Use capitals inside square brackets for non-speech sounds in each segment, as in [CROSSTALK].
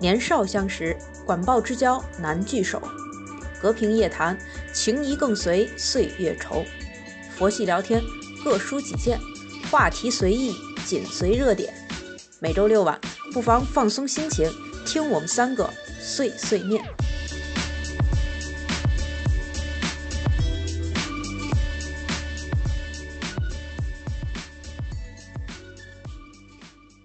年少相识，管鲍之交难聚首。隔屏夜谈，情谊更随岁月稠。佛系聊天，各抒己见，话题随意，紧随热点。每周六晚，不妨放松心情，听我们三个碎碎念。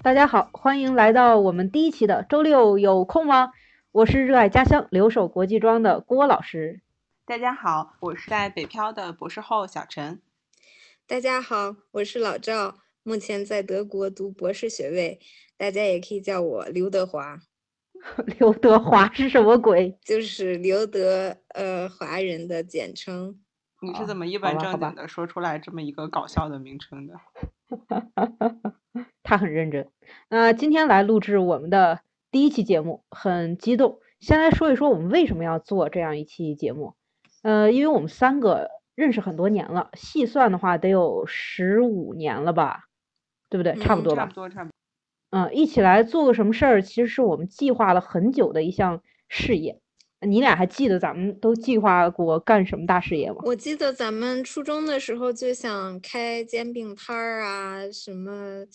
大家好，欢迎来到我们第一期的周六有空吗？我是热爱家乡留守国际庄的郭老师。大家好，我是在北漂的博士后小陈。大家好，我是老赵，目前在德国读博士学位，大家也可以叫我刘德华。[LAUGHS] 刘德华是什么鬼？就是刘德呃华人的简称。你是怎么一本正经的说出来这么一个搞笑的名称的？[LAUGHS] 他很认真。那今天来录制我们的第一期节目，很激动。先来说一说我们为什么要做这样一期节目。呃，因为我们三个认识很多年了，细算的话得有十五年了吧，对不对？差不多吧。差不多，差不多。嗯，一起来做个什么事儿，其实是我们计划了很久的一项事业。你俩还记得咱们都计划过干什么大事业吗？我记得咱们初中的时候就想开煎饼摊儿啊，什么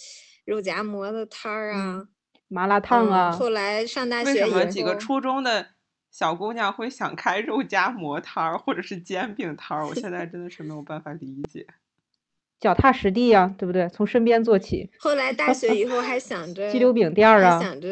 肉夹馍的摊儿啊，麻辣烫啊。后来上大学以后，为什么几个初中的小姑娘会想开肉夹馍摊儿或者是煎饼摊儿？我现在真的是没有办法理解。脚踏实地呀，对不对？从身边做起。后来大学以后还想 [LAUGHS] 着鸡柳饼店啊，想着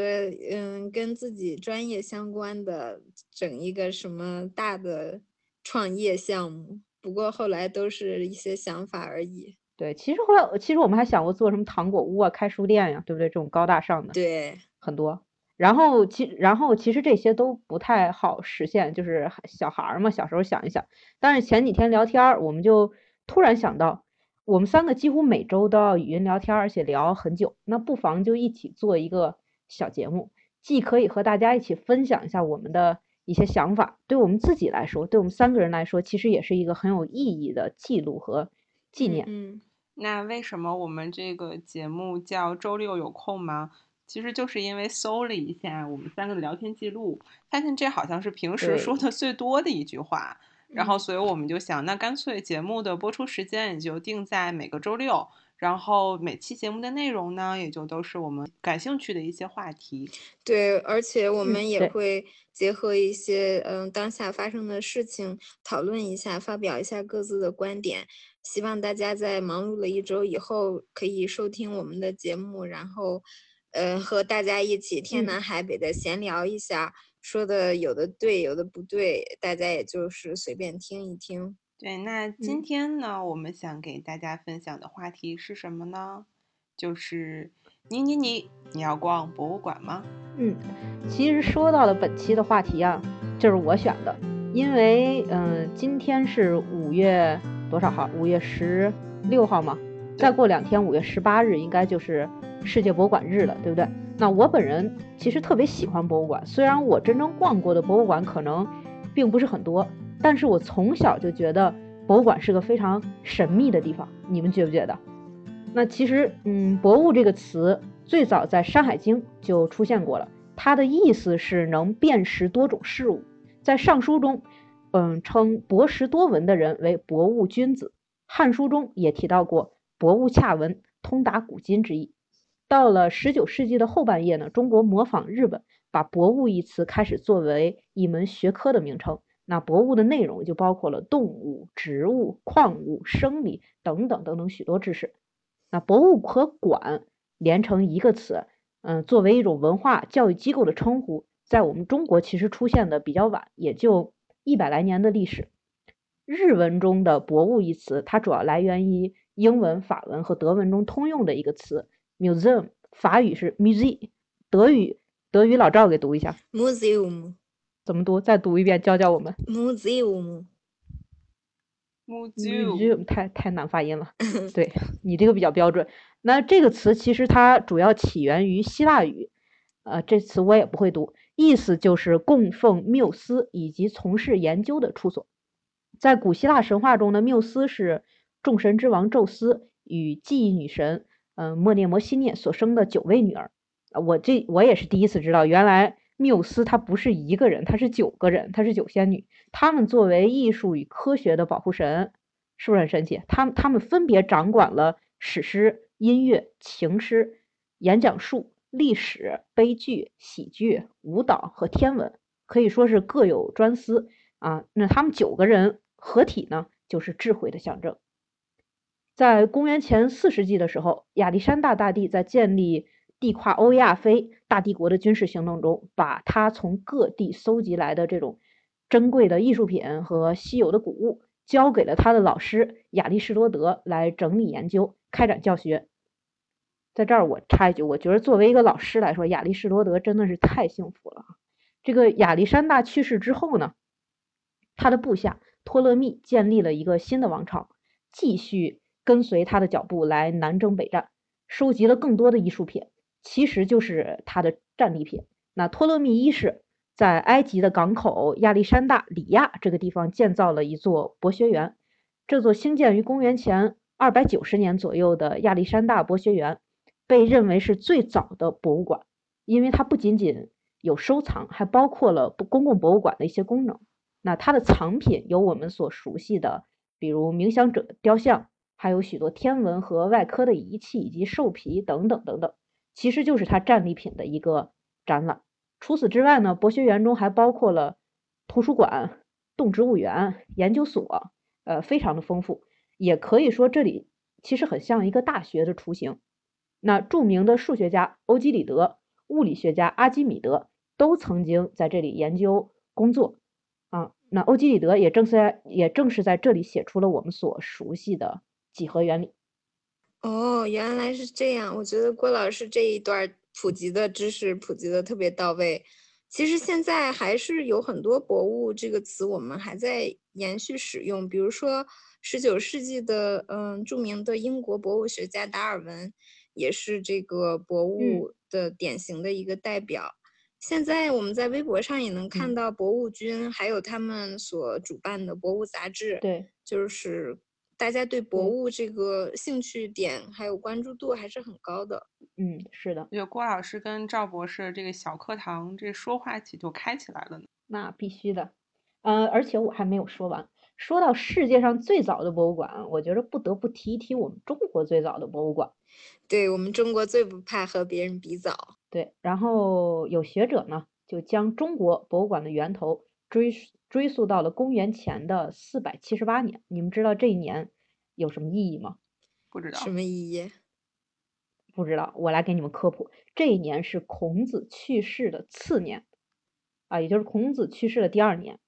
嗯，跟自己专业相关的整一个什么大的创业项目。不过后来都是一些想法而已。对，其实后来其实我们还想过做什么糖果屋啊，开书店呀，对不对？这种高大上的。对，很多。然后其然后其实这些都不太好实现，就是小孩儿嘛，小时候想一想。但是前几天聊天儿，我们就突然想到。我们三个几乎每周都要语音聊天，而且聊很久。那不妨就一起做一个小节目，既可以和大家一起分享一下我们的一些想法，对我们自己来说，对我们三个人来说，其实也是一个很有意义的记录和纪念。嗯，那为什么我们这个节目叫周六有空吗？其实就是因为搜了一下我们三个的聊天记录，发现这好像是平时说的最多的一句话。然后，所以我们就想，那干脆节目的播出时间也就定在每个周六，然后每期节目的内容呢，也就都是我们感兴趣的一些话题。对，而且我们也会结合一些嗯当下发生的事情讨论一下，发表一下各自的观点。希望大家在忙碌了一周以后，可以收听我们的节目，然后，呃，和大家一起天南海北的闲聊一下。说的有的对，有的不对，大家也就是随便听一听。对，那今天呢，我们想给大家分享的话题是什么呢？就是你你你，你要逛博物馆吗？嗯，其实说到了本期的话题啊，就是我选的，因为嗯，今天是五月多少号？五月十六号嘛，再过两天五月十八日应该就是世界博物馆日了，对不对？那我本人其实特别喜欢博物馆，虽然我真正逛过的博物馆可能并不是很多，但是我从小就觉得博物馆是个非常神秘的地方。你们觉不觉得？那其实，嗯，博物这个词最早在《山海经》就出现过了，它的意思是能辨识多种事物。在《尚书》中，嗯，称博识多闻的人为博物君子，《汉书》中也提到过博物洽文，通达古今之意。到了十九世纪的后半叶呢，中国模仿日本，把“博物”一词开始作为一门学科的名称。那博物的内容就包括了动物、植物、矿物、生理等等等等许多知识。那博物和馆连成一个词，嗯，作为一种文化教育机构的称呼，在我们中国其实出现的比较晚，也就一百来年的历史。日文中的“博物”一词，它主要来源于英文、法文和德文中通用的一个词。Museum，法语是 museum，德语德语老赵给读一下。Museum，怎么读？再读一遍，教教我们。Museum，Museum，太太难发音了。对你这个比较标准。那这个词其实它主要起源于希腊语，呃，这词我也不会读，意思就是供奉缪斯以及从事研究的处所。在古希腊神话中的缪斯是众神之王宙斯与记忆女神。嗯，莫涅摩西涅所生的九位女儿，我这我也是第一次知道，原来缪斯她不是一个人，她是九个人，她是九仙女。她们作为艺术与科学的保护神，是不是很神奇？她们她们分别掌管了史诗、音乐、情诗、演讲术、历史、悲剧、喜剧、舞蹈和天文，可以说是各有专司啊。那他们九个人合体呢，就是智慧的象征。在公元前四世纪的时候，亚历山大大帝在建立地跨欧亚非大帝国的军事行动中，把他从各地搜集来的这种珍贵的艺术品和稀有的谷物，交给了他的老师亚里士多德来整理研究、开展教学。在这儿我插一句，我觉得作为一个老师来说，亚里士多德真的是太幸福了。这个亚历山大去世之后呢，他的部下托勒密建立了一个新的王朝，继续。跟随他的脚步来南征北战，收集了更多的艺术品，其实就是他的战利品。那托勒密一世在埃及的港口亚历山大里亚这个地方建造了一座博学园。这座兴建于公元前二百九十年左右的亚历山大博学园，被认为是最早的博物馆，因为它不仅仅有收藏，还包括了公共博物馆的一些功能。那它的藏品有我们所熟悉的，比如冥想者雕像。还有许多天文和外科的仪器以及兽皮等等等等，其实就是它战利品的一个展览。除此之外呢，博学园中还包括了图书馆、动植物园、研究所，呃，非常的丰富。也可以说这里其实很像一个大学的雏形。那著名的数学家欧几里得、物理学家阿基米德都曾经在这里研究工作啊。那欧几里得也正在也正是在这里写出了我们所熟悉的。几何原理。哦，原来是这样。我觉得郭老师这一段普及的知识普及的特别到位。其实现在还是有很多“博物”这个词，我们还在延续使用。比如说，十九世纪的嗯著名的英国博物学家达尔文，也是这个博物的典型的一个代表。现在我们在微博上也能看到博物君，还有他们所主办的博物杂志。对，就是。大家对博物这个兴趣点还有关注度还是很高的。嗯，是的，就郭老师跟赵博士这个小课堂，这说话题就开起来了呢。那必须的，嗯，而且我还没有说完。说到世界上最早的博物馆，我觉得不得不提一提我们中国最早的博物馆。对我们中国最不怕和别人比早。对，然后有学者呢，就将中国博物馆的源头追。追溯到了公元前的四百七十八年，你们知道这一年有什么意义吗？不知道什么意义？不知道，我来给你们科普。这一年是孔子去世的次年，啊，也就是孔子去世的第二年。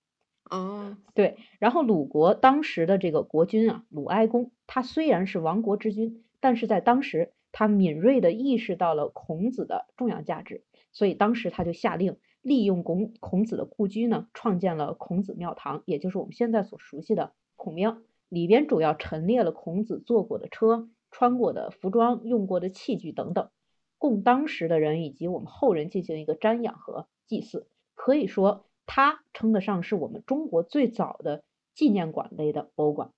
哦，对。然后鲁国当时的这个国君啊，鲁哀公，他虽然是亡国之君，但是在当时他敏锐的意识到了孔子的重要价值，所以当时他就下令。利用孔孔子的故居呢，创建了孔子庙堂，也就是我们现在所熟悉的孔庙。里边主要陈列了孔子坐过的车、穿过的服装、用过的器具等等，供当时的人以及我们后人进行一个瞻仰和祭祀。可以说，它称得上是我们中国最早的纪念馆类的博物馆。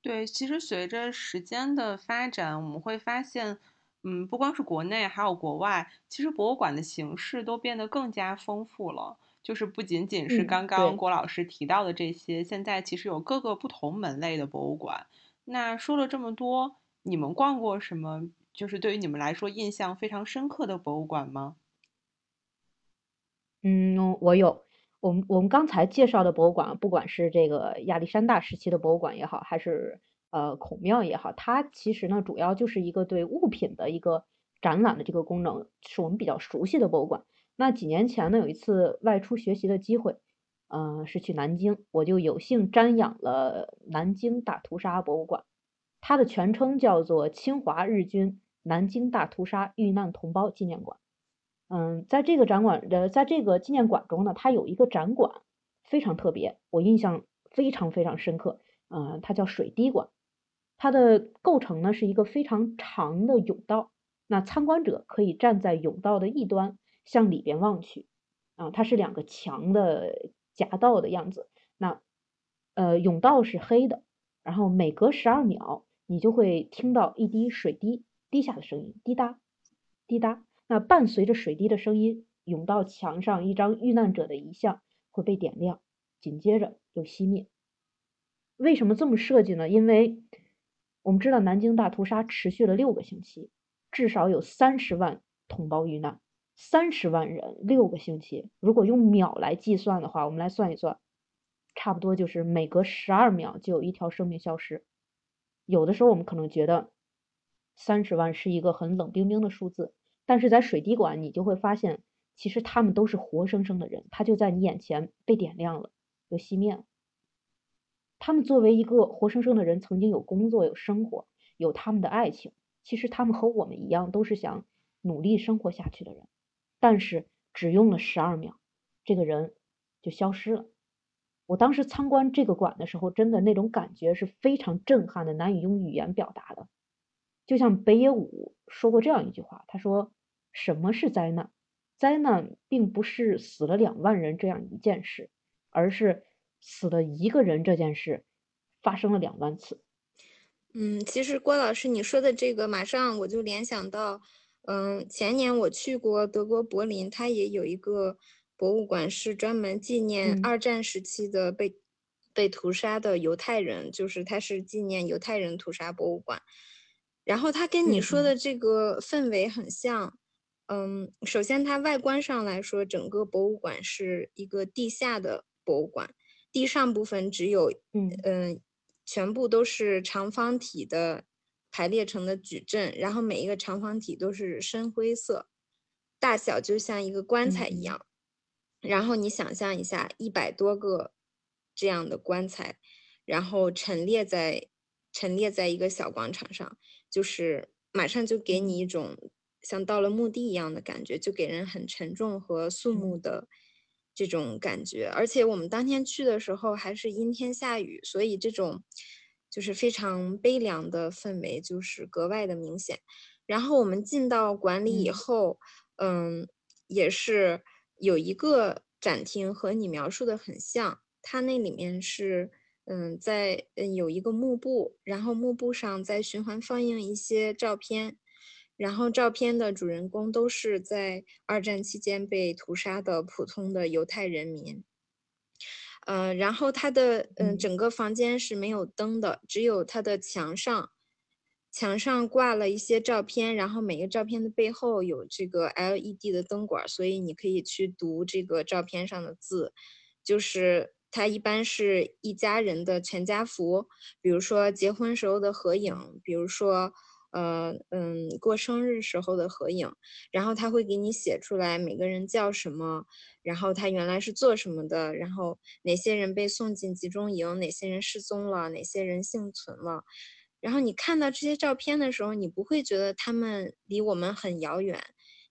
对，其实随着时间的发展，我们会发现。嗯，不光是国内，还有国外，其实博物馆的形式都变得更加丰富了。就是不仅仅是刚刚郭老师提到的这些，现在其实有各个不同门类的博物馆。那说了这么多，你们逛过什么？就是对于你们来说印象非常深刻的博物馆吗？嗯，我有。我们我们刚才介绍的博物馆，不管是这个亚历山大时期的博物馆也好，还是。呃，孔庙也好，它其实呢，主要就是一个对物品的一个展览的这个功能，是我们比较熟悉的博物馆。那几年前呢，有一次外出学习的机会，嗯，是去南京，我就有幸瞻仰了南京大屠杀博物馆。它的全称叫做侵华日军南京大屠杀遇难同胞纪念馆。嗯，在这个展馆的，在这个纪念馆中呢，它有一个展馆非常特别，我印象非常非常深刻。嗯，它叫水滴馆。它的构成呢是一个非常长的甬道，那参观者可以站在甬道的一端向里边望去，啊，它是两个墙的夹道的样子。那呃，甬道是黑的，然后每隔十二秒你就会听到一滴水滴滴下的声音，滴答滴答。那伴随着水滴的声音，涌到墙上一张遇难者的遗像会被点亮，紧接着又熄灭。为什么这么设计呢？因为我们知道南京大屠杀持续了六个星期，至少有三十万同胞遇难，三十万人六个星期，如果用秒来计算的话，我们来算一算，差不多就是每隔十二秒就有一条生命消失。有的时候我们可能觉得三十万是一个很冷冰冰的数字。但是在水滴管，你就会发现，其实他们都是活生生的人，他就在你眼前被点亮了，又熄灭了。他们作为一个活生生的人，曾经有工作、有生活、有他们的爱情。其实他们和我们一样，都是想努力生活下去的人。但是只用了十二秒，这个人就消失了。我当时参观这个馆的时候，真的那种感觉是非常震撼的，难以用语言表达的。就像北野武说过这样一句话，他说。什么是灾难？灾难并不是死了两万人这样一件事，而是死了一个人这件事发生了两万次。嗯，其实郭老师你说的这个，马上我就联想到，嗯，前年我去过德国柏林，它也有一个博物馆是专门纪念二战时期的被被屠杀的犹太人，就是它是纪念犹太人屠杀博物馆。然后它跟你说的这个氛围很像。嗯，首先它外观上来说，整个博物馆是一个地下的博物馆，地上部分只有嗯嗯，全部都是长方体的排列成的矩阵，然后每一个长方体都是深灰色，大小就像一个棺材一样。然后你想象一下，一百多个这样的棺材，然后陈列在陈列在一个小广场上，就是马上就给你一种。像到了墓地一样的感觉，就给人很沉重和肃穆的这种感觉。而且我们当天去的时候还是阴天下雨，所以这种就是非常悲凉的氛围就是格外的明显。然后我们进到馆里以后，嗯，也是有一个展厅和你描述的很像，它那里面是嗯在嗯有一个幕布，然后幕布上在循环放映一些照片。然后照片的主人公都是在二战期间被屠杀的普通的犹太人民。呃，然后他的嗯整个房间是没有灯的，只有他的墙上，墙上挂了一些照片，然后每个照片的背后有这个 LED 的灯管，所以你可以去读这个照片上的字，就是他一般是一家人的全家福，比如说结婚时候的合影，比如说。呃嗯，过生日时候的合影，然后他会给你写出来每个人叫什么，然后他原来是做什么的，然后哪些人被送进集中营，哪些人失踪了，哪些人幸存了。然后你看到这些照片的时候，你不会觉得他们离我们很遥远，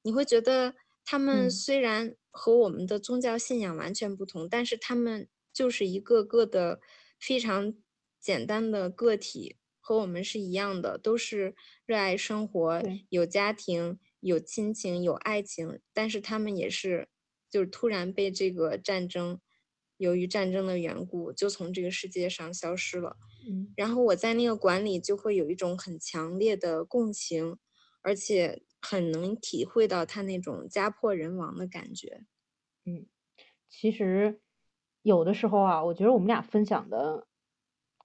你会觉得他们虽然和我们的宗教信仰完全不同，但是他们就是一个个的非常简单的个体。和我们是一样的，都是热爱生活，有家庭，有亲情，有爱情。但是他们也是，就是突然被这个战争，由于战争的缘故，就从这个世界上消失了。嗯，然后我在那个馆里就会有一种很强烈的共情，而且很能体会到他那种家破人亡的感觉。嗯，其实有的时候啊，我觉得我们俩分享的。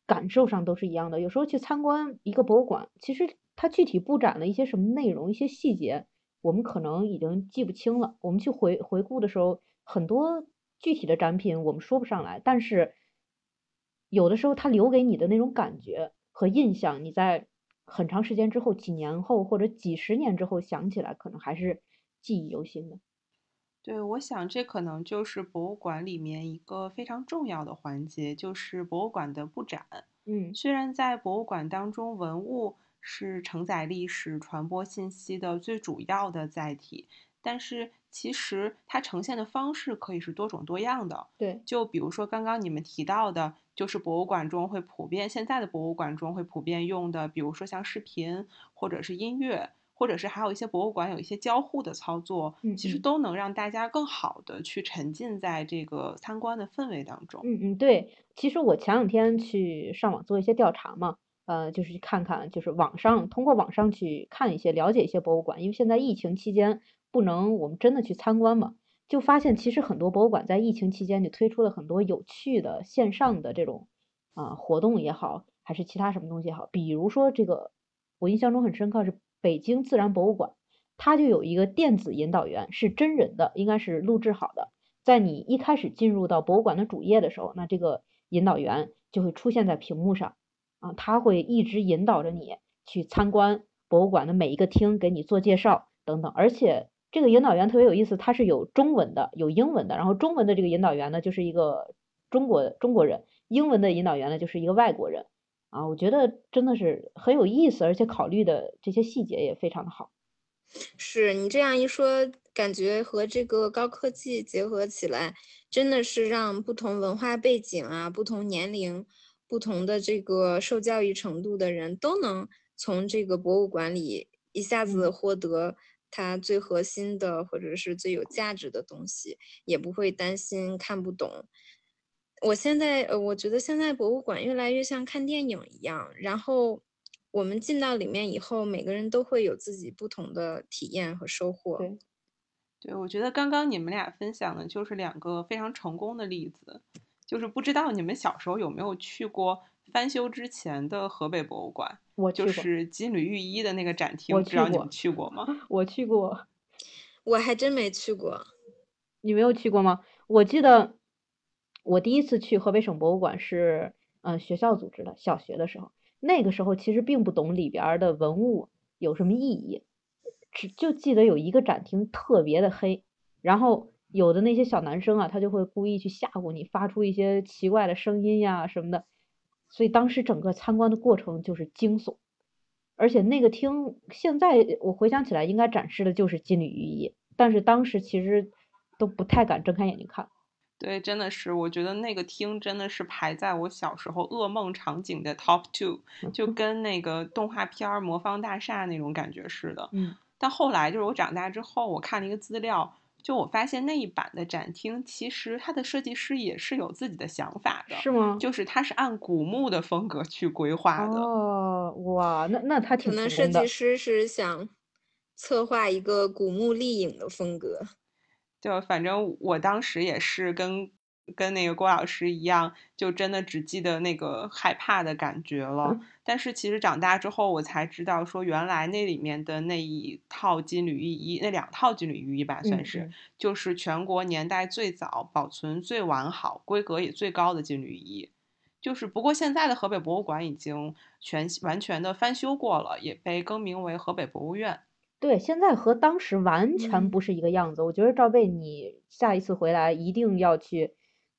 感受上都是一样的。有时候去参观一个博物馆，其实它具体布展了一些什么内容、一些细节，我们可能已经记不清了。我们去回回顾的时候，很多具体的展品我们说不上来，但是有的时候它留给你的那种感觉和印象，你在很长时间之后、几年后或者几十年之后想起来，可能还是记忆犹新的。对，我想这可能就是博物馆里面一个非常重要的环节，就是博物馆的布展。嗯，虽然在博物馆当中，文物是承载历史、传播信息的最主要的载体，但是其实它呈现的方式可以是多种多样的。对，就比如说刚刚你们提到的，就是博物馆中会普遍，现在的博物馆中会普遍用的，比如说像视频或者是音乐。或者是还有一些博物馆有一些交互的操作，其实都能让大家更好的去沉浸在这个参观的氛围当中。嗯嗯，对，其实我前两天去上网做一些调查嘛，呃，就是去看看，就是网上通过网上去看一些了解一些博物馆，因为现在疫情期间不能我们真的去参观嘛，就发现其实很多博物馆在疫情期间就推出了很多有趣的线上的这种啊活动也好，还是其他什么东西也好，比如说这个我印象中很深刻是北京自然博物馆，它就有一个电子引导员，是真人的，应该是录制好的，在你一开始进入到博物馆的主页的时候，那这个引导员就会出现在屏幕上啊，他会一直引导着你去参观博物馆的每一个厅，给你做介绍等等，而且。这个引导员特别有意思，他是有中文的，有英文的。然后中文的这个引导员呢，就是一个中国中国人；英文的引导员呢，就是一个外国人。啊，我觉得真的是很有意思，而且考虑的这些细节也非常的好。是你这样一说，感觉和这个高科技结合起来，真的是让不同文化背景啊、不同年龄、不同的这个受教育程度的人都能从这个博物馆里一下子获得。它最核心的或者是最有价值的东西，也不会担心看不懂。我现在呃，我觉得现在博物馆越来越像看电影一样，然后我们进到里面以后，每个人都会有自己不同的体验和收获。对，对我觉得刚刚你们俩分享的就是两个非常成功的例子，就是不知道你们小时候有没有去过。翻修之前的河北博物馆，我就是金缕玉衣的那个展厅，不知道你们去过吗？[LAUGHS] 我去过，我还真没去过。你没有去过吗？我记得我第一次去河北省博物馆是，嗯，学校组织的，小学的时候。那个时候其实并不懂里边的文物有什么意义，只就记得有一个展厅特别的黑，然后有的那些小男生啊，他就会故意去吓唬你，发出一些奇怪的声音呀什么的。所以当时整个参观的过程就是惊悚，而且那个厅现在我回想起来应该展示的就是金缕玉衣，但是当时其实都不太敢睁开眼睛看。对，真的是，我觉得那个厅真的是排在我小时候噩梦场景的 top two，就跟那个动画片《魔方大厦》那种感觉似的。嗯。但后来就是我长大之后，我看了一个资料。就我发现那一版的展厅，其实它的设计师也是有自己的想法的，是吗？就是它是按古墓的风格去规划的。哦，哇，那那他挺可能设计师是想策划一个古墓丽影的风格。就反正我当时也是跟。跟那个郭老师一样，就真的只记得那个害怕的感觉了。但是其实长大之后，我才知道说，原来那里面的那一套金缕玉衣，那两套金缕玉衣吧，算是就是全国年代最早、保存最完好、规格也最高的金缕衣。就是不过现在的河北博物馆已经全完全的翻修过了，也被更名为河北博物院。对，现在和当时完全不是一个样子。我觉得赵贝，你下一次回来一定要去。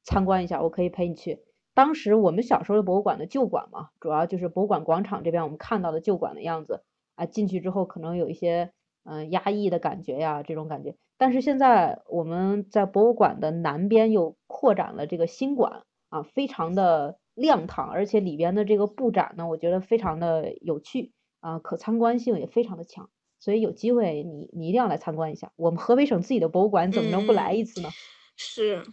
参观一下，我可以陪你去。当时我们小时候的博物馆的旧馆嘛，主要就是博物馆广场这边我们看到的旧馆的样子啊。进去之后可能有一些嗯压抑的感觉呀，这种感觉。但是现在我们在博物馆的南边又扩展了这个新馆啊，非常的亮堂，而且里边的这个布展呢，我觉得非常的有趣啊，可参观性也非常的强。所以有机会你你一定要来参观一下。我们河北省自己的博物馆怎么能不来一次呢？[LAUGHS] 是。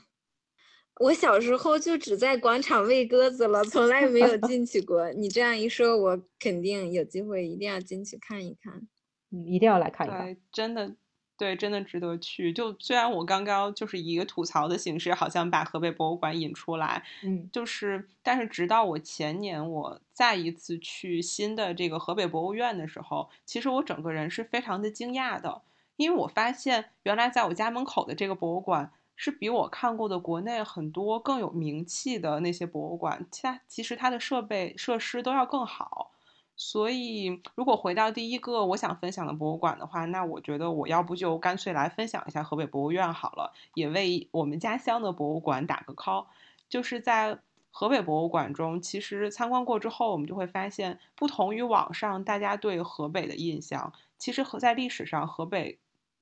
我小时候就只在广场喂鸽子了，从来没有进去过。你这样一说，我肯定有机会，一定要进去看一看。嗯，一定要来看一看。对，真的，对，真的值得去。就虽然我刚刚就是以一个吐槽的形式，好像把河北博物馆引出来，嗯，就是，但是直到我前年我再一次去新的这个河北博物院的时候，其实我整个人是非常的惊讶的，因为我发现原来在我家门口的这个博物馆。是比我看过的国内很多更有名气的那些博物馆，其他其实它的设备设施都要更好。所以，如果回到第一个我想分享的博物馆的话，那我觉得我要不就干脆来分享一下河北博物院好了，也为我们家乡的博物馆打个 call。就是在河北博物馆中，其实参观过之后，我们就会发现，不同于网上大家对河北的印象，其实和在历史上河北。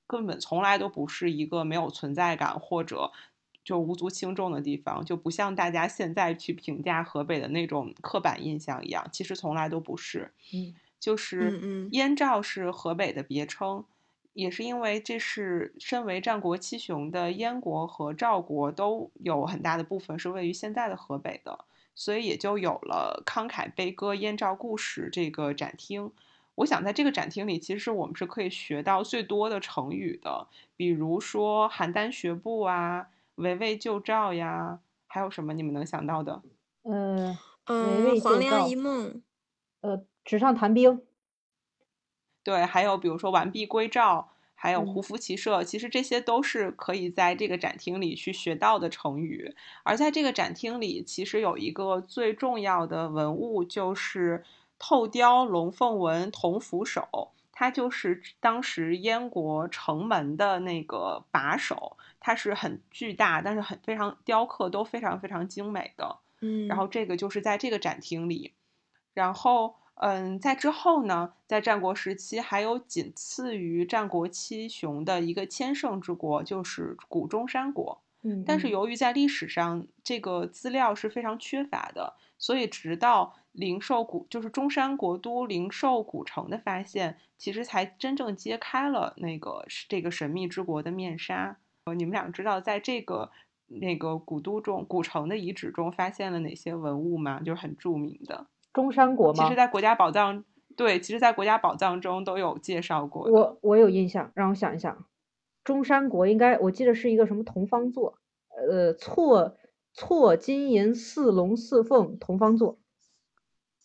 根本从来都不是一个没有存在感或者就无足轻重的地方，就不像大家现在去评价河北的那种刻板印象一样，其实从来都不是。嗯，就是燕赵是河北的别称，也是因为这是身为战国七雄的燕国和赵国都有很大的部分是位于现在的河北的，所以也就有了慷慨悲歌燕赵故事这个展厅。我想在这个展厅里，其实我们是可以学到最多的成语的，比如说邯郸学步啊，围魏救赵呀，还有什么你们能想到的？呃，嗯黄粱一，梦，呃，纸上谈兵，对，还有比如说完璧归赵，还有嗯胡服骑射，其实这些都是可以在这个展厅里去学到的成语。而在这个展厅里，其实有一个最重要的文物，就是透雕龙凤纹铜扶手，它就是当时燕国城门的那个把手，它是很巨大，但是很非常雕刻都非常非常精美的。嗯，然后这个就是在这个展厅里，然后嗯，在之后呢，在战国时期还有仅次于战国七雄的一个千乘之国，就是古中山国。嗯，但是嗯由于在历史上这个资料是非常缺乏的，所以直到灵寿古就是中山国都灵寿古城的发现，其实才真正揭开了那个这个神秘之国的面纱。呃，你们俩知道在这个那个古都中古城的遗址中发现了哪些文物吗？就是很著名的。中山国吗其实，？在国家宝藏对，其实，在国家宝藏中都有介绍过。我我有印象，让我想一想，中山国应该我记得是一个什么铜方座，呃，错错金银四龙四凤铜方座，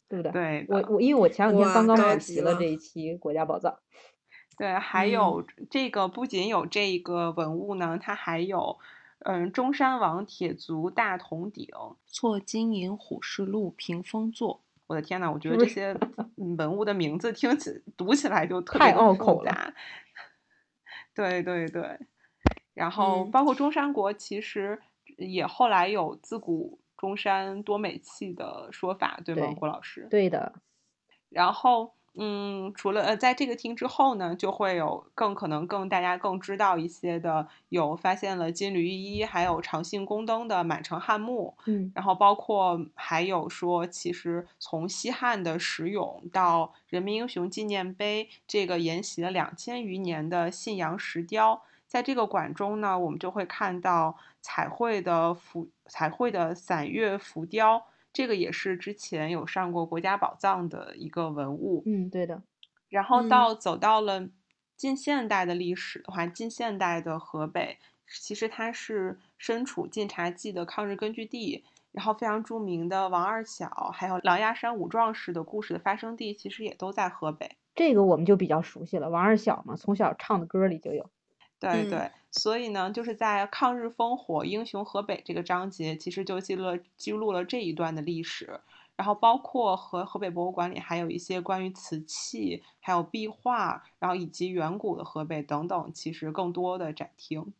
对不对？对我我因为我前两天刚刚补习了这一期国家宝藏，对，还嗯有这个不仅有这个文物呢，它还有，嗯，中山王铁足大铜鼎、错金银虎视鹿屏风座。我的天呐，我觉得这些嗯文物的名字听起读起来就特太别拗口了杂。对对对，然后嗯包括中山国，其实也后来有自古中山多美器的说法，对吗，郭老师？对的，然后，嗯，除了呃，在这个厅之后呢，就会有更可能更大家更知道一些的，有发现了金缕玉衣，还有长信宫灯的满城汉墓，嗯。然后包括还有说，其实从西汉的石俑到人民英雄纪念碑，这个沿袭了两千余年的信阳石雕，在这个馆中呢，我们就会看到彩绘的浮彩绘的散月浮雕，这个也是之前有上过国家宝藏的一个文物。嗯，对的，然后嗯到走到了近现代的历史的话，近现代的河北其实它是身处晋察冀的抗日根据地，然后非常著名的王二小，还有狼牙山五壮士的故事的发生地，其实也都在河北。这个我们就比较熟悉了，王二小嘛，从小唱的歌里就有，嗯对对，所以呢，就是在抗日烽火英雄河北这个章节，其实就记录了记录了这一段的历史。然后包括和河北博物馆里还有一些关于瓷器、还有壁画，然后以及远古的河北等等，其实更多的展厅。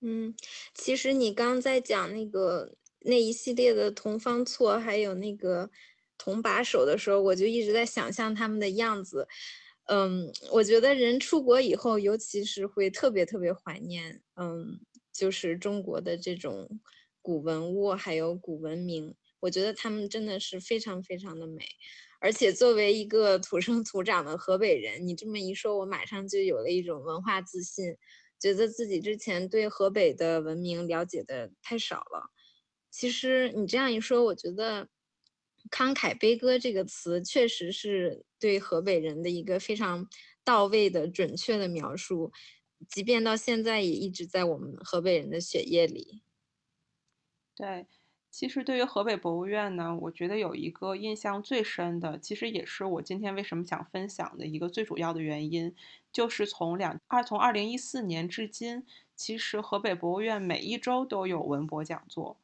嗯，其实你刚在讲那个那一系列的铜方错，还有那个铜把手的时候，我就一直在想象他们的样子。嗯，我觉得人出国以后，尤其是会特别特别怀念，嗯，就是中国的这种古文物还有古文明，我觉得他们真的是非常非常的美。而且作为一个土生土长的河北人，你这么一说，我马上就有了一种文化自信。觉得自己之前对河北的文明了解的太少了。其实你这样一说，我觉得“慷慨悲歌”这个词确实是对河北人的一个非常到位的、准确的描述，即便到现在也一直在我们河北人的血液里。对，其实对于河北博物院呢，我觉得有一个印象最深的，其实也是我今天为什么想分享的一个最主要的原因，就是从两二从二零一四年至今，其实河北博物院每一周都有文博讲座，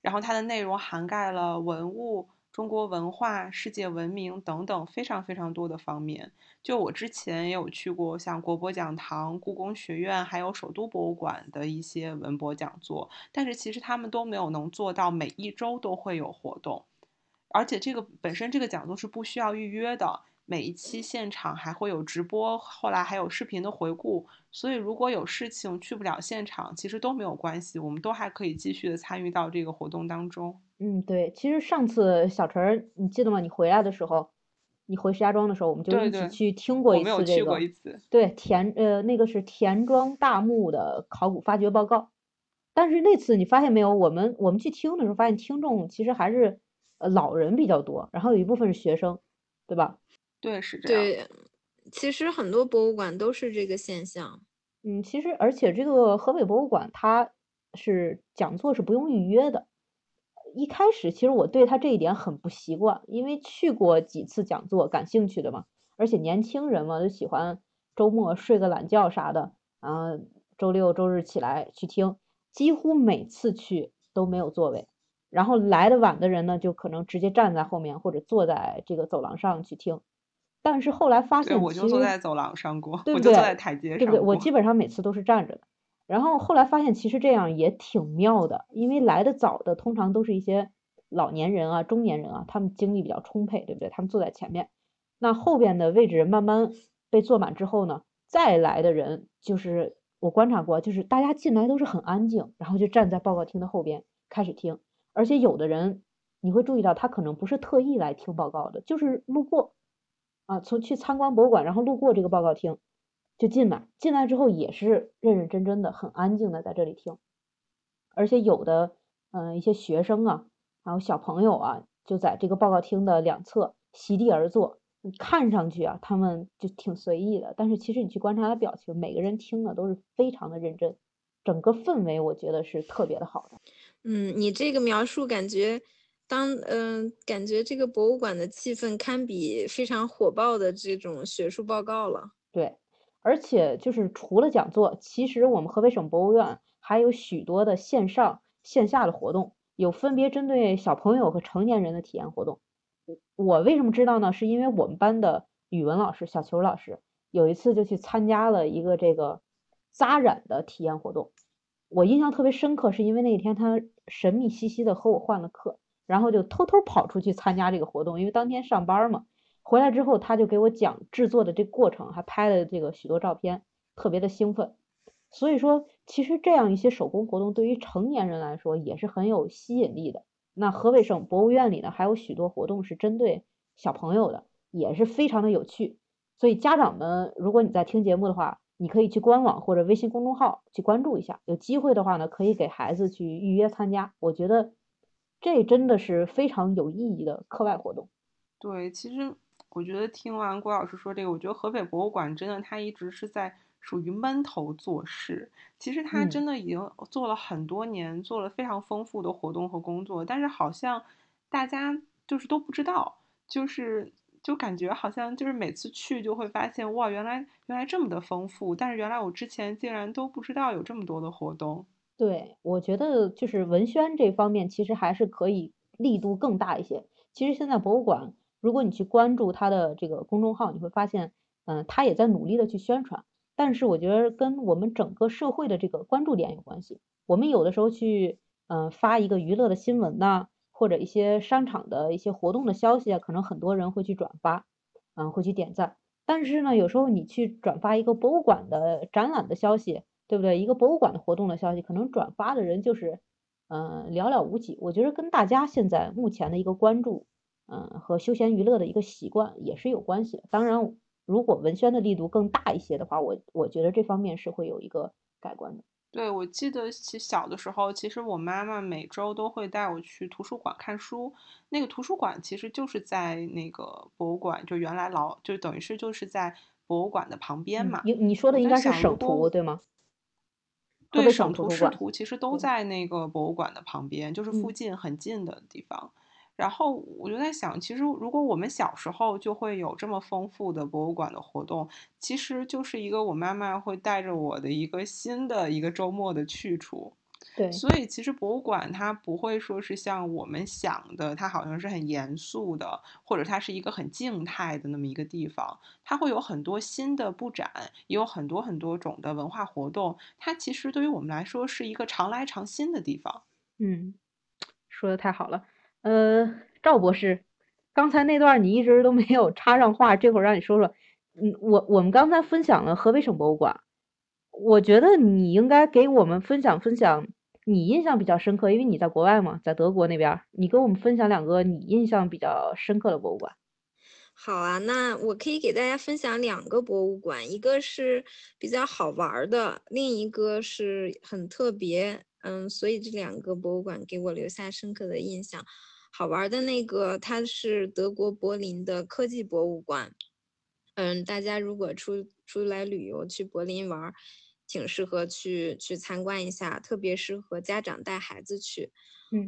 然后它的内容涵盖了文物、中国文化、世界文明等等非常非常多的方面。就我之前也有去过像国博讲堂、故宫学院，还有首都博物馆的一些文博讲座，但是其实他们都没有能做到每一周都会有活动，而且这个本身这个讲座是不需要预约的，每一期现场还会有直播，后来还有视频的回顾，所以如果有事情去不了现场，其实都没有关系，我们都还可以继续的参与到这个活动当中。嗯，对，其实上次小陈，你记得吗？你回来的时候，你回石家庄的时候，我们就一起去听过我没有一次这去过个，一次，对，田呃那个是田庄大墓的考古发掘报告。但是那次你发现没有，我们我们去听的时候，发现听众其实还是呃老人比较多，然后有一部分是学生，对吧？对，是这样。对，其实很多博物馆都是这个现象。嗯，其实而且这个河北博物馆它是讲座是不用预约的。一开始其实我对他这一点很不习惯，因为去过几次讲座，感兴趣的嘛，而且年轻人嘛就喜欢周末睡个懒觉啥的，啊，周六周日起来去听，几乎每次去都没有座位，然后来的晚的人呢，就可能直接站在后面或者坐在这个走廊上去听，但是后来发现，我就坐在走廊上过，对不对？坐在台阶上，对不对？我基本上每次都是站着的。然后后来发现，其实这样也挺妙的，因为来的早的通常都是一些老年人啊、中年人啊，他们精力比较充沛，对不对？他们坐在前面，那后边的位置慢慢被坐满之后呢，再来的人就是我观察过，就是大家进来都是很安静，然后就站在报告厅的后边开始听，而且有的人你会注意到，他可能不是特意来听报告的，就是路过啊，从去参观博物馆，然后路过这个报告厅。就进来，进来之后也是认认真真的、很安静的在这里听，而且有的嗯一些学生啊，还有小朋友啊，就在这个报告厅的两侧席地而坐，看上去啊他们就挺随意的，但是其实你去观察他表情，每个人听的都是非常的认真，整个氛围我觉得是特别的好的。嗯，你这个描述感觉当嗯感觉这个博物馆的气氛堪比非常火爆的这种学术报告了。对。而且就是除了讲座，其实我们河北省博物院还有许多的线上线下的活动，有分别针对小朋友和成年人的体验活动。我为什么知道呢？是因为我们班的语文老师小球老师有一次就去参加了一个这个扎染的体验活动，我印象特别深刻，是因为那天他神秘兮兮的和我换了课，然后就偷偷跑出去参加这个活动，因为当天上班嘛。回来之后，他就给我讲制作的这过程，还拍了这个许多照片，特别的兴奋。所以说，其实这样一些手工活动对于成年人来说也是很有吸引力的。那河北省博物院里呢，还有许多活动是针对小朋友的，也是非常的有趣。所以家长们，如果你在听节目的话，你可以去官网或者微信公众号去关注一下。有机会的话呢，可以给孩子去预约参加。我觉得这真的是非常有意义的课外活动。对，其实。我觉得听完郭老师说这个，我觉得河北博物馆真的，它一直是在属于闷头做事。其实它真的已经做了很多年，做了非常丰富的活动和工作，但是好像大家就是都不知道，就是就感觉好像就是每次去就会发现，哇，原来原来这么的丰富，但是原来我之前竟然都不知道有这么多的活动。对，我觉得就是文宣这方面其实还是可以力度更大一些。其实现在博物馆。如果你去关注他的这个公众号，你会发现，嗯，他也在努力的去宣传。但是我觉得跟我们整个社会的这个关注点有关系。我们有的时候去，嗯，发一个娱乐的新闻呐，或者一些商场的一些活动的消息啊，可能很多人会去转发，嗯，会去点赞。但是呢，有时候你去转发一个博物馆的展览的消息，对不对？一个博物馆的活动的消息，可能转发的人就是，嗯，寥寥无几。我觉得跟大家现在目前的一个关注。嗯，和休闲娱乐的一个习惯也是有关系的。当然，如果文宣的力度更大一些的话，我我觉得这方面是会有一个改观的。对，我记得其小的时候，其实我妈妈每周都会带我去图书馆看书。那个图书馆其实就是在那个博物馆，就原来老就等于是就是在博物馆的旁边嘛。你你说的应该是省图对吗？对，省图、市图其实都在那个博物馆的旁边，就是附近很近的地方。然后我就在想，其实如果我们小时候就会有这么丰富的博物馆的活动，其实就是一个我妈妈会带着我的一个新的一个周末的去处。对，所以其实博物馆它不会说是像我们想的，它好像是很严肃的，或者它是一个很静态的那么一个地方。它会有很多新的布展，也有很多很多种的文化活动。它其实对于我们来说是一个常来常新的地方。嗯，说的太好了。呃，赵博士，刚才那段你一直都没有插上话，这会儿让你说说。嗯，我我们刚才分享了河北省博物馆，我觉得你应该给我们分享分享你印象比较深刻，因为你在国外嘛，在德国那边，你跟我们分享两个你印象比较深刻的博物馆。好啊，那我可以给大家分享两个博物馆，一个是比较好玩的，另一个是很特别。嗯，所以这两个博物馆给我留下深刻的印象。好玩的那个，它是德国柏林的科技博物馆。嗯，大家如果出出来旅游去柏林玩，挺适合去去参观一下，特别适合家长带孩子去。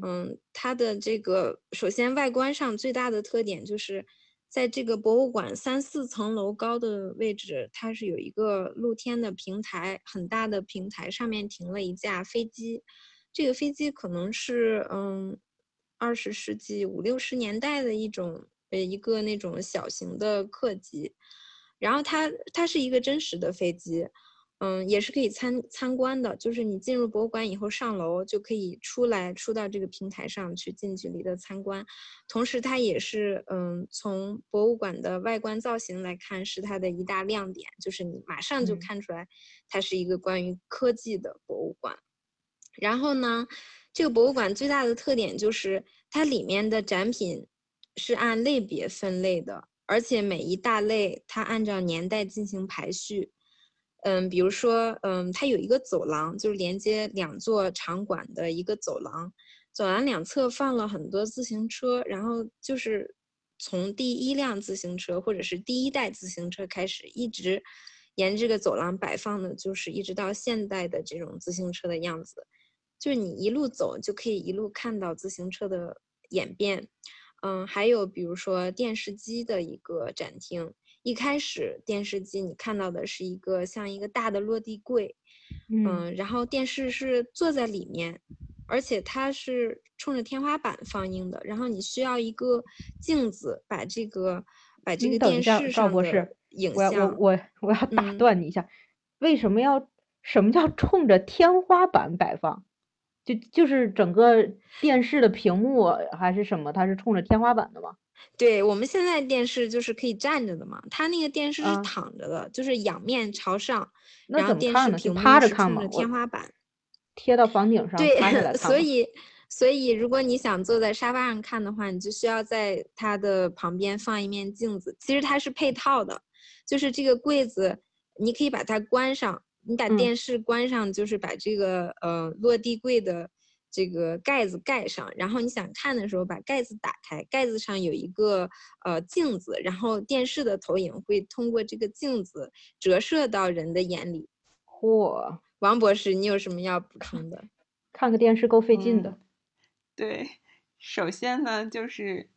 嗯，它的这个首先外观上最大的特点就是，在这个博物馆三四层楼高的位置，它是有一个露天的平台，很大的平台上面停了一架飞机，这个飞机可能是嗯二十世纪五六十年代的一种呃一个那种小型的客机，然后它它是一个真实的飞机。嗯，也是可以参参观的，就是你进入博物馆以后上楼就可以出来，出到这个平台上去近距离的参观。同时，它也是嗯，从博物馆的外观造型来看，是它的一大亮点，就是你马上就看出来，它是一个关于科技的博物馆。然后呢，这个博物馆最大的特点就是它里面的展品是按类别分类的，而且每一大类它按照年代进行排序。嗯，比如说，嗯，它有一个走廊，就是连接两座场馆的一个走廊，走廊两侧放了很多自行车，然后就是从第一辆自行车或者是第一代自行车开始，一直沿这个走廊摆放的，就是一直到现代的这种自行车的样子，就是你一路走就可以一路看到自行车的演变。嗯，还有比如说电视机的一个展厅。一开始电视机你看到的是一个像一个大的落地柜，嗯，然后电视是坐在里面，而且它是冲着天花板放映的，然后你需要一个镜子把这个把这个电视上的影像，我我我要打断你一下，为什么要什么叫冲着天花板摆放？就就是整个电视的屏幕还是什么？它是冲着天花板的吗？对我们现在电视就是可以站着的嘛，它那个电视是躺着的，就是仰面朝上，然后电视屏幕是冲着天花板，贴到房顶上。对，所以所以如果你想坐在沙发上看的话，你就需要在它的旁边放一面镜子。其实它是配套的，就是这个柜子，你可以把它关上，你把电视关上，就是把这个呃落地柜的。这个盖子盖上，然后你想看的时候把盖子打开，盖子上有一个呃镜子，然后电视的投影会通过这个镜子折射到人的眼里。嚯，王博士，你有什么要补充的？[LAUGHS] 看个电视够费劲的。对，首先呢，就是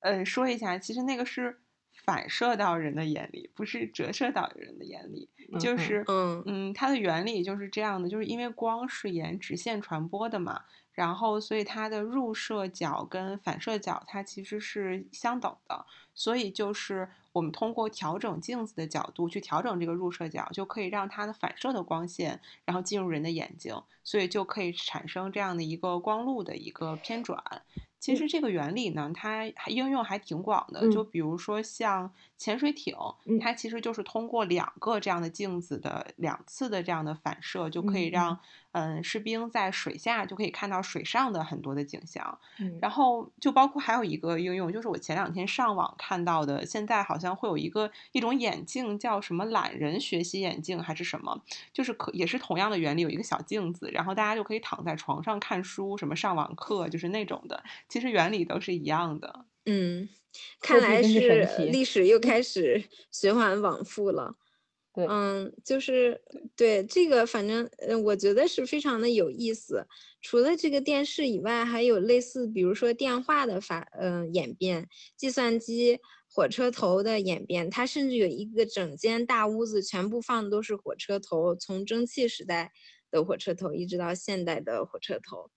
呃说一下，其实那个是反射到人的眼里，不是折射到人的眼里。就是嗯嗯，它的原理就是这样的，就是因为光是沿直线传播的嘛。然后，所以它的入射角跟反射角它其实是相等的，所以就是我们通过调整镜子的角度去调整这个入射角，就可以让它的反射的光线然后进入人的眼睛，所以就可以产生这样的一个光路的一个偏转。其实这个原理呢，它应用还挺广的。就比如说像潜水艇，它其实就是通过两个这样的镜子的两次的这样的反射，就可以让嗯士兵在水下就可以看到水上的很多的景象。然后就包括还有一个应用，就是我前两天上网看到的，现在好像会有一个一种眼镜叫什么懒人学习眼镜还是什么，就是可也是同样的原理，有一个小镜子，然后大家就可以躺在床上看书，什么上网课，就是那种的。其实原理都是一样的。嗯，看来是历史又开始循环往复了。对，嗯，就是对这个，反正嗯，我觉得是非常的有意思。除了这个电视以外，还有类似，比如说电话的发，嗯，演变，计算机、火车头的演变，它甚至有一个整间大屋子全部放的都是火车头，从蒸汽时代的火车头一直到现代的火车头。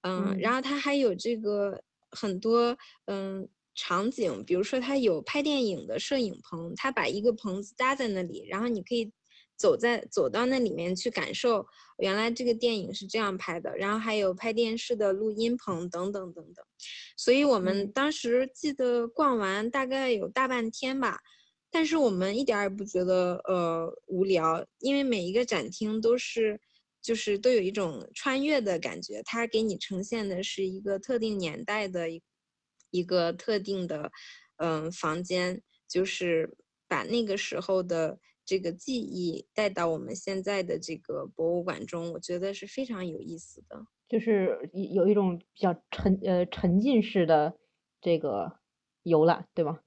嗯，然后它还有这个很多嗯场景，比如说它有拍电影的摄影棚，它把一个棚子搭在那里，然后你可以走在走到那里面去感受原来这个电影是这样拍的，然后还有拍电视的录音棚等等等等。所以我们当时记得逛完大概有大半天吧，但是我们一点也不觉得呃无聊，因为每一个展厅都是。就是都有一种穿越的感觉，它给你呈现的是一个特定年代的一一个特定的，嗯，房间，就是把那个时候的这个记忆带到我们现在的这个博物馆中，我觉得是非常有意思的，就是有一种比较沉呃沉浸式的这个游览，对吗？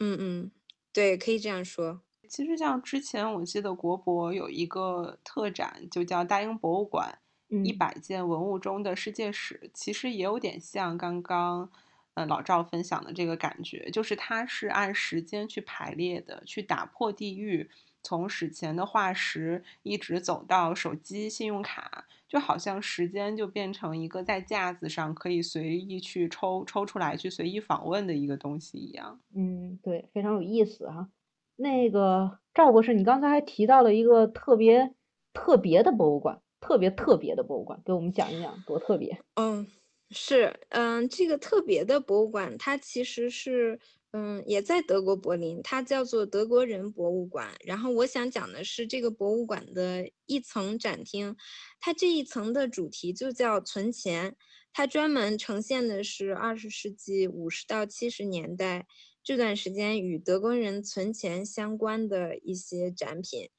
嗯嗯，对，可以这样说。其实像之前我记得国博有一个特展，就叫大英博物馆一百件文物中的世界史，其实也有点像刚刚。嗯，老赵分享的这个感觉，就是它是按时间去排列的，去打破地域，从史前的化石一直走到手机、信用卡，就好像时间就变成一个在架子上可以随意去抽抽出来去随意访问的一个东西一样。嗯，对，非常有意思哈。那个赵博士，你刚才还提到了一个特别特别的博物馆，特别特别的博物馆，给我们讲一讲多特别。嗯。是，嗯，这个特别的博物馆，它其实是，嗯，也在德国柏林，它叫做德国人博物馆。然后我想讲的是这个博物馆的一层展厅，它这一层的主题就叫存钱，它专门呈现的是二十世纪五十到七十年代。这段时间与德国人存钱相关的一些展品，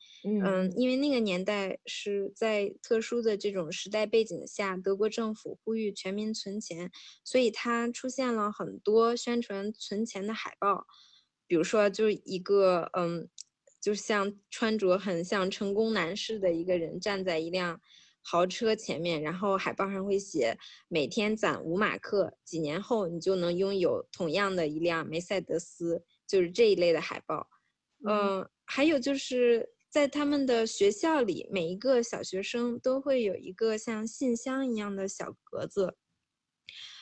嗯，因为那个年代是在特殊的这种时代背景下，德国政府呼吁全民存钱，所以它出现了很多宣传存钱的海报，比如说就一个，嗯，就像穿着很像成功男士的一个人站在一辆。豪车前面，然后海报上会写每天攒五马克，几年后你就能拥有同样的一辆梅赛德斯，就是这一类的海报。嗯，还有就是在他们的学校里，每一个小学生都会有一个像信箱一样的小格子，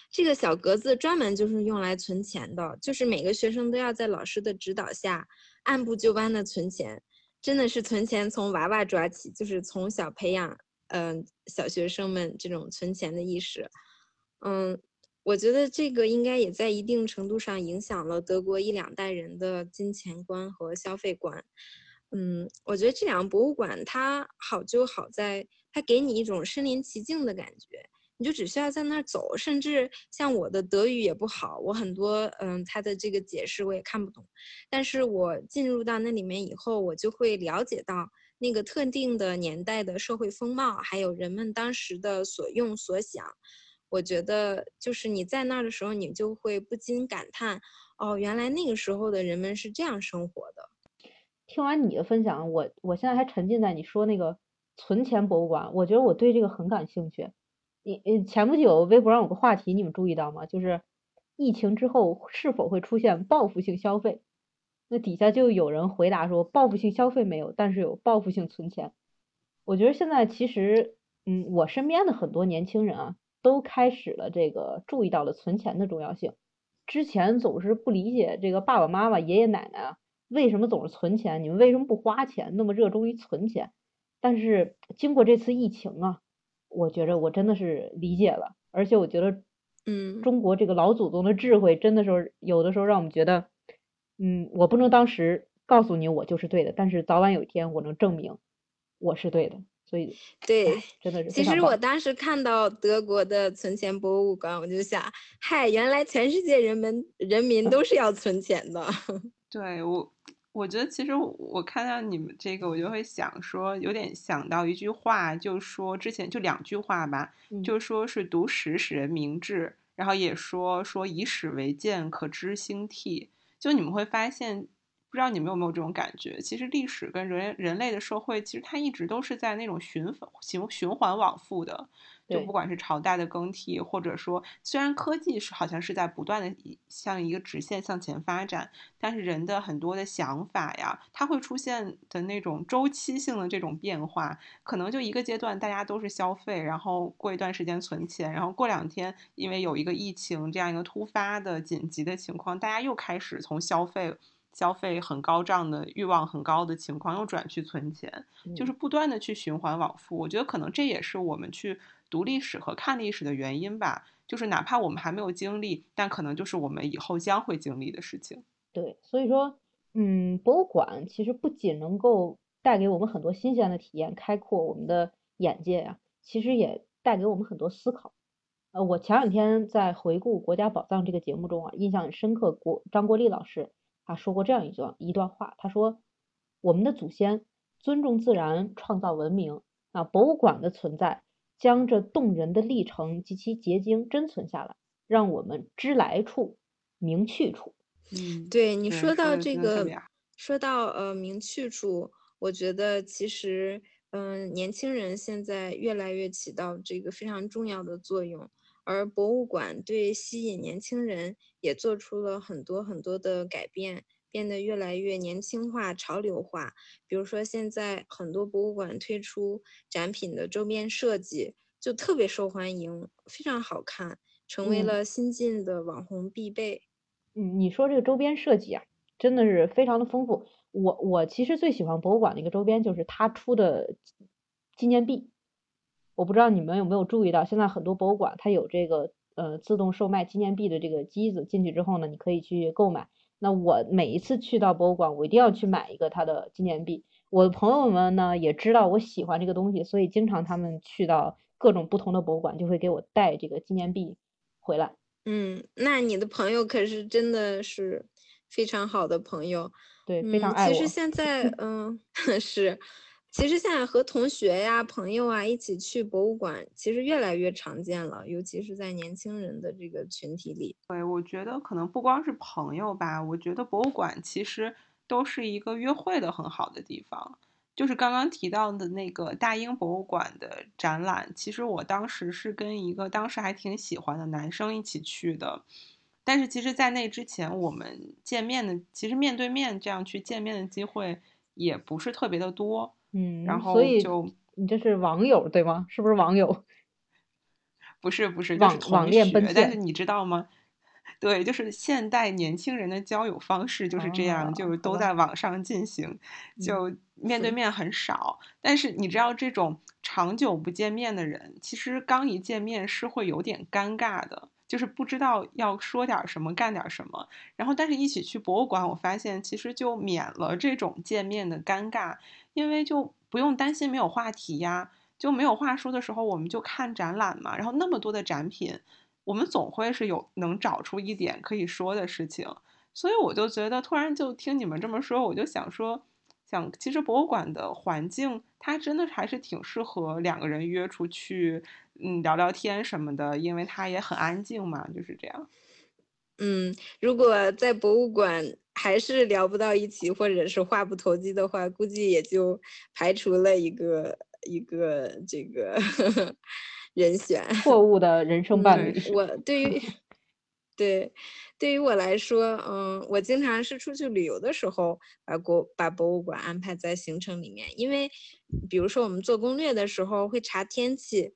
这个小格子专门就是用来存钱的，就是每个学生都要在老师的指导下按部就班的存钱，真的是存钱从娃娃抓起，就是从小培养。嗯，小学生们这种存钱的意识，嗯，我觉得这个应该也在一定程度上影响了德国一两代人的金钱观和消费观。嗯，我觉得这两个博物馆它好就好在它给你一种身临其境的感觉，你就只需要在那儿走，甚至像我的德语也不好，我很多嗯它的这个解释我也看不懂，但是我进入到那里面以后，我就会了解到。那个特定的年代的社会风貌，还有人们当时的所用所想，我觉得就是你在那儿的时候，你就会不禁感叹：哦，原来那个时候的人们是这样生活的。听完你的分享，我我现在还沉浸在你说那个存钱博物馆，我觉得我对这个很感兴趣。你你前不久微博上有个话题，你们注意到吗？就是疫情之后是否会出现报复性消费？那底下就有人回答说，报复性消费没有，但是有报复性存钱。我觉得现在其实，嗯，我身边的很多年轻人啊，都开始了这个注意到了存钱的重要性。之前总是不理解这个爸爸妈妈、爷爷奶奶啊，为什么总是存钱？你们为什么不花钱？那么热衷于存钱？但是经过这次疫情啊，我觉着我真的是理解了，而且我觉得，嗯，中国这个老祖宗的智慧，真的是有的时候让我们觉得。嗯，我不能当时告诉你我就是对的，但是早晚有一天我能证明我是对的，所以对，真的是。其实我当时看到德国的存钱博物馆，我就想，嗨，原来全世界人们人民都是要存钱的。[LAUGHS] 对我，我觉得其实我看到你们这个，我就会想说，有点想到一句话，就说之前就两句话吧，就说是读史使人明智，然后也说说以史为鉴，可知兴替。就你们会发现，不知道你们有没有这种感觉？其实历史跟人人类的社会，其实它一直都是在那种循循循环往复的。就不管是朝代的更替，或者说，虽然科技是好像是在不断的向一个直线向前发展，但是人的很多的想法呀，它会出现的那种周期性的这种变化，可能就一个阶段大家都是消费，然后过一段时间存钱，然后过两天因为有一个疫情这样一个突发的紧急的情况，大家又开始从消费。消费很高涨的欲望很高的情况，又转去存钱，就是不断的去循环往复。我觉得可能这也是我们去读历史和看历史的原因吧。就是哪怕我们还没有经历，但可能就是我们以后将会经历的事情。对，所以说，嗯，博物馆其实不仅能够带给我们很多新鲜的体验，开阔我们的眼界呀，其实也带给我们很多思考。呃，我前两天在回顾《国家宝藏》这个节目中啊，印象很深刻，国张国立老师。他说过这样一段一段话，他说：“我们的祖先尊重自然，创造文明。啊，博物馆的存在将这动人的历程及其结晶珍存下来，让我们知来处，明去处。”嗯，对你说到这个说到呃明去处，我觉得其实嗯年轻人现在越来越起到这个非常重要的作用，而博物馆对吸引年轻人也做出了很多很多的改变，变得越来越年轻化、潮流化。比如说现在很多博物馆推出展品的周边设计就特别受欢迎，非常好看，成为了新晋的网红必备。嗯，你说这个周边设计啊。真的是非常的丰富。我我其实最喜欢博物馆的一个周边就是他出的纪念币。我不知道你们有没有注意到，现在很多博物馆它有这个呃自动售卖纪念币的这个机子，进去之后呢，你可以去购买。那我每一次去到博物馆，我一定要去买一个它的纪念币。我的朋友们呢也知道我喜欢这个东西，所以经常他们去到各种不同的博物馆，就会给我带这个纪念币回来。嗯，那你的朋友可是真的是。非常好的朋友，对，非常爱我。其实现在，嗯，[LAUGHS] 是，其实现在和同学呀、朋友啊一起去博物馆，其实越来越常见了，尤其是在年轻人的这个群体里。对，我觉得可能不光是朋友吧，我觉得博物馆其实都是一个约会的很好的地方。就是刚刚提到的那个大英博物馆的展览，其实我当时是跟一个当时还挺喜欢的男生一起去的。但是其实，在那之前，我们见面的，其实面对面这样去见面的机会也不是特别的多，嗯，然后所以就你这是网友对吗？是不是网友？[LAUGHS] 不是不是，就是网恋奔但是你知道吗？[LAUGHS] 对，就是现代年轻人的交友方式就是这样，就是都在网上进行，就面对面很少。但是你知道，这种长久不见面的人，其实刚一见面是会有点尴尬的。就是不知道要说点什么，干点什么，然后但是一起去博物馆，我发现其实就免了这种见面的尴尬，因为就不用担心没有话题呀，就没有话说的时候，我们就看展览嘛，然后那么多的展品，我们总会是有能找出一点可以说的事情，所以我就觉得突然就听你们这么说，我就想说。想，其实博物馆的环境，它真的还是挺适合两个人约出去，嗯，聊聊天什么的，因为它也很安静嘛，就是这样。嗯，如果在博物馆还是聊不到一起，或者是话不投机的话，估计也就排除了一个一个这个 [LAUGHS] 人选，错误的人生伴侣。我 [LAUGHS] 对于对。对于我来说，嗯，我经常是出去旅游的时候，把国把博物馆安排在行程里面，因为，比如说我们做攻略的时候会查天气，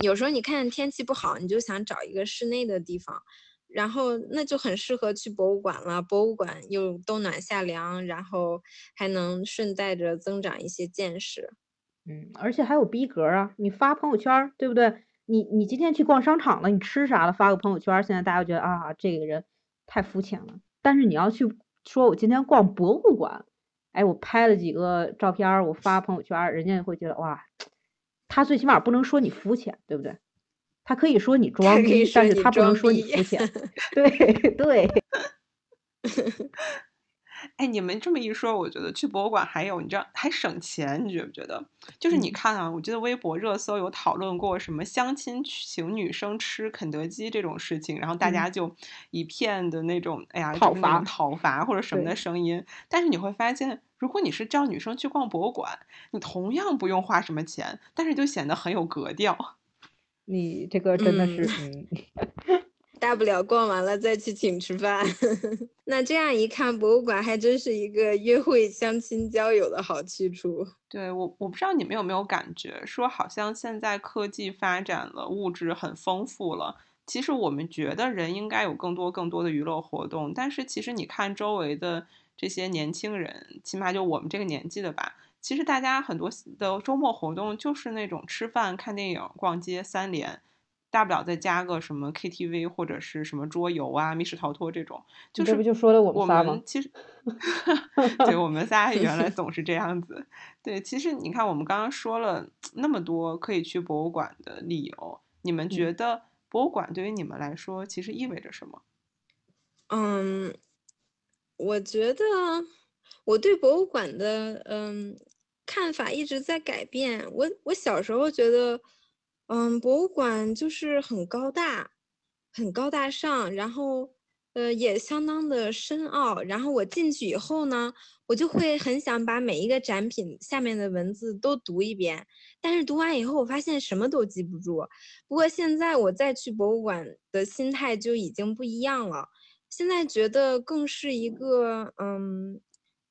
有时候你看天气不好，你就想找一个室内的地方，然后那就很适合去博物馆了。博物馆又冬暖夏凉，然后还能顺带着增长一些见识，嗯，而且还有逼格啊，你发朋友圈，对不对？你你今天去逛商场了，你吃啥了？发个朋友圈，现在大家觉得啊，这个人太肤浅了。但是你要去说，我今天逛博物馆，哎，我拍了几个照片，我发朋友圈，人家会觉得哇，他最起码不能说你肤浅，对不对？他可以说你装逼，但是他不能说你肤浅。[LAUGHS] 对对。[LAUGHS] 哎，你们这么一说，我觉得去博物馆还有，你知道还省钱，你觉不觉得？就是你看啊，我记得微博热搜有讨论过什么相亲请女生吃肯德基这种事情，然后大家就一片的那种，哎呀，讨伐讨伐或者什么的声音。但是你会发现，如果你是叫女生去逛博物馆，你同样不用花什么钱，但是就显得很有格调。你这个真的是，嗯。[LAUGHS] 大不了逛完了再去请吃饭，[LAUGHS] 那这样一看，博物馆还真是一个约会、相亲、交友的好去处。对我，我不知道你们有没有感觉，说好像现在科技发展了，物质很丰富了。其实我们觉得人应该有更多更多的娱乐活动，但是其实你看周围的这些年轻人，起码就我们这个年纪的吧，其实大家很多的周末活动就是那种吃饭、看电影、逛街三连。大不了再加个什么 KTV 或者是什么桌游啊、密室逃脱这种，就是不就说了我们仨其实，[LAUGHS] 对，我们仨原来 [LAUGHS] 总是这样子。对，其实你看，我们刚刚说了那么多可以去博物馆的理由，你们觉得博物馆对于你们来说其实意味着什么？嗯，我觉得我对博物馆的嗯看法一直在改变。我我小时候觉得。嗯，博物馆就是很高大，很高大上，然后，呃，也相当的深奥。然后我进去以后呢，我就会很想把每一个展品下面的文字都读一遍。但是读完以后，我发现什么都记不住。不过现在我再去博物馆的心态就已经不一样了。现在觉得更是一个嗯，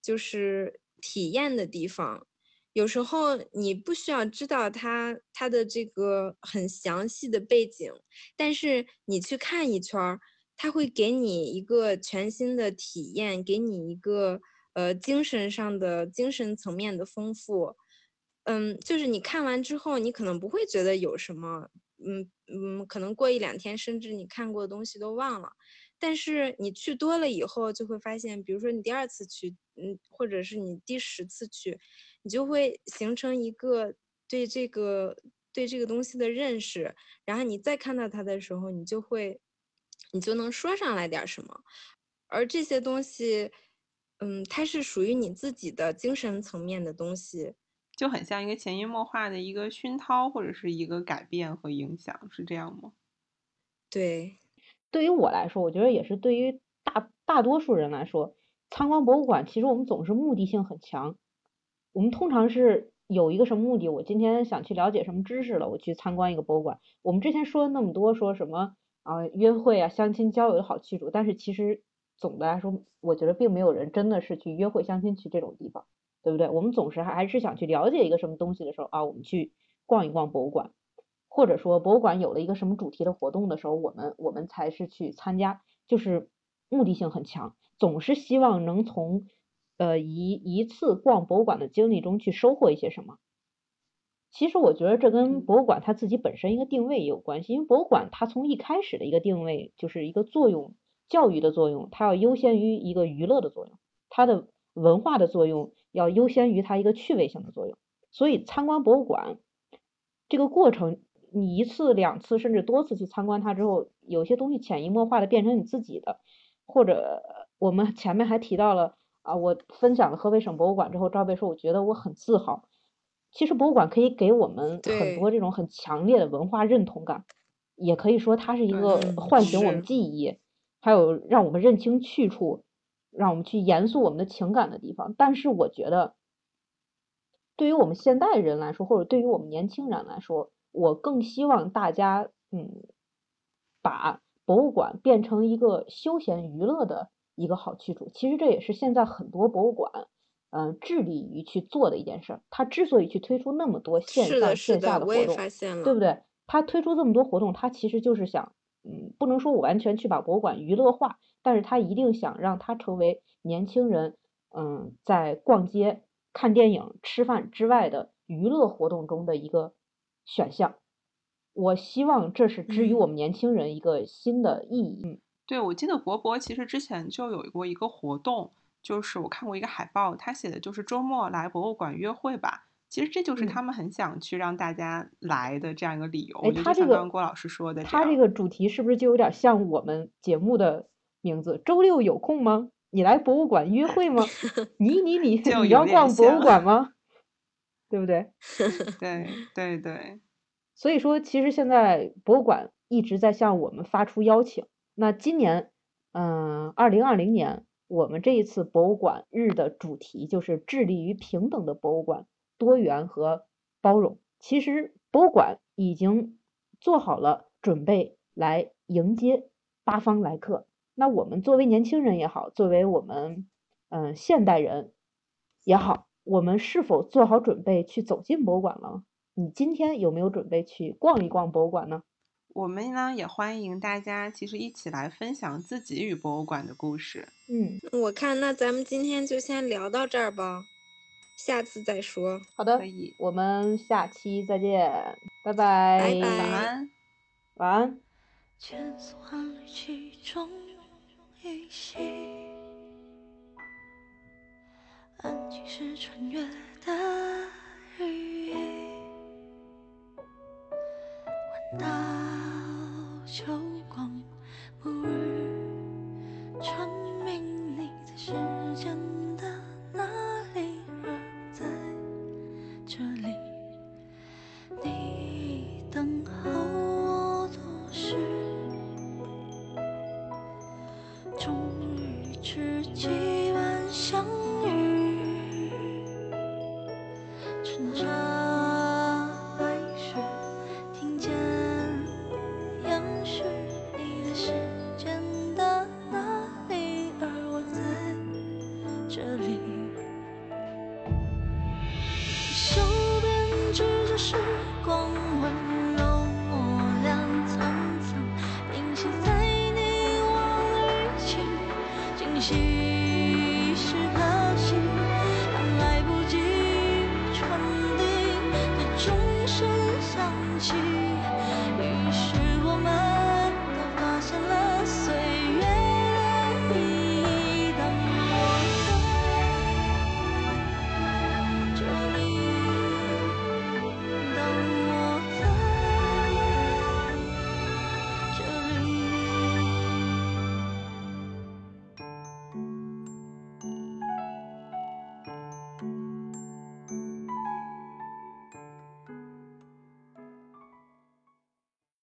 就是体验的地方。有时候你不需要知道它它的这个很详细的背景，但是你去看一圈儿。它会给你一个全新的体验，给你一个呃精神上的精神层面的丰富，嗯，就是你看完之后，你可能不会觉得有什么，嗯嗯，可能过一两天，甚至你看过的东西都忘了，但是你去多了以后，就会发现，比如说你第二次去，嗯，或者是你第十次去，你就会形成一个对这个对这个东西的认识，然后你再看到它的时候，你就会。你就能说上来点什么，而这些东西，嗯，它是属于你自己的精神层面的东西，就很像一个潜移默化的一个熏陶或者是一个改变和影响，是这样吗？对，对于我来说，我觉得也是对于大大多数人来说，参观博物馆其实我们总是目的性很强，我们通常是有一个什么目的，我今天想去了解什么知识了，我去参观一个博物馆。我们之前说了那么多，说什么？啊，约会啊，相亲交友的好去处，但是其实总的来说，我觉得并没有人真的是去约会相亲去这种地方，对不对？我们总是还还是想去了解一个什么东西的时候啊，我们去逛一逛博物馆，或者说博物馆有了一个什么主题的活动的时候，我们我们才是去参加，就是目的性很强，总是希望能从呃一一次逛博物馆的经历中去收获一些什么。其实我觉得这跟博物馆它自己本身一个定位也有关系，因为博物馆它从一开始的一个定位就是一个作用，教育的作用，它要优先于一个娱乐的作用，它的文化的作用要优先于它一个趣味性的作用。所以参观博物馆这个过程，你一次两次甚至多次去参观它之后，有些东西潜移默化的变成你自己的，或者我们前面还提到了啊，我分享了河北省博物馆之后，赵贝说我觉得我很自豪。其实博物馆可以给我们很多这种很强烈的文化认同感，也可以说它是一个唤醒我们记忆，还有让我们认清去处，让我们去严肃我们的情感的地方。但是我觉得，对于我们现代人来说，或者对于我们年轻人来说，我更希望大家嗯，把博物馆变成一个休闲娱乐的一个好去处。其实这也是现在很多博物馆。嗯，致力于去做的一件事儿。他之所以去推出那么多线上线下的活动，对不对？他推出这么多活动，他其实就是想，嗯，不能说我完全去把博物馆娱乐化，但是他一定想让它成为年轻人，嗯，在逛街、看电影、吃饭之外的娱乐活动中的一个选项。我希望这是之于我们年轻人一个新的意义。嗯，对，我记得国博其实之前就有过一个活动。就是我看过一个海报，他写的就是周末来博物馆约会吧。其实这就是他们很想去让大家来的这样一个理由。哎，他这个郭老师说的，他这个主题是不是就有点像我们节目的名字？周六有空吗？你来博物馆约会吗？[LAUGHS] 你你你你要逛博物馆吗？对不对？[LAUGHS] 对对对。所以说，其实现在博物馆一直在向我们发出邀请。那今年，嗯，二零二零年。我们这一次博物馆日的主题就是致力于平等的博物馆，多元和包容。其实博物馆已经做好了准备来迎接八方来客。那我们作为年轻人也好，作为我们嗯现代人也好，我们是否做好准备去走进博物馆了？你今天有没有准备去逛一逛博物馆呢？我们呢也欢迎大家，其实一起来分享自己与博物馆的故事。嗯，我看那咱们今天就先聊到这儿吧，下次再说。好的，可以，我们下期再见，拜拜。拜拜，晚安，晚安。安静是穿越。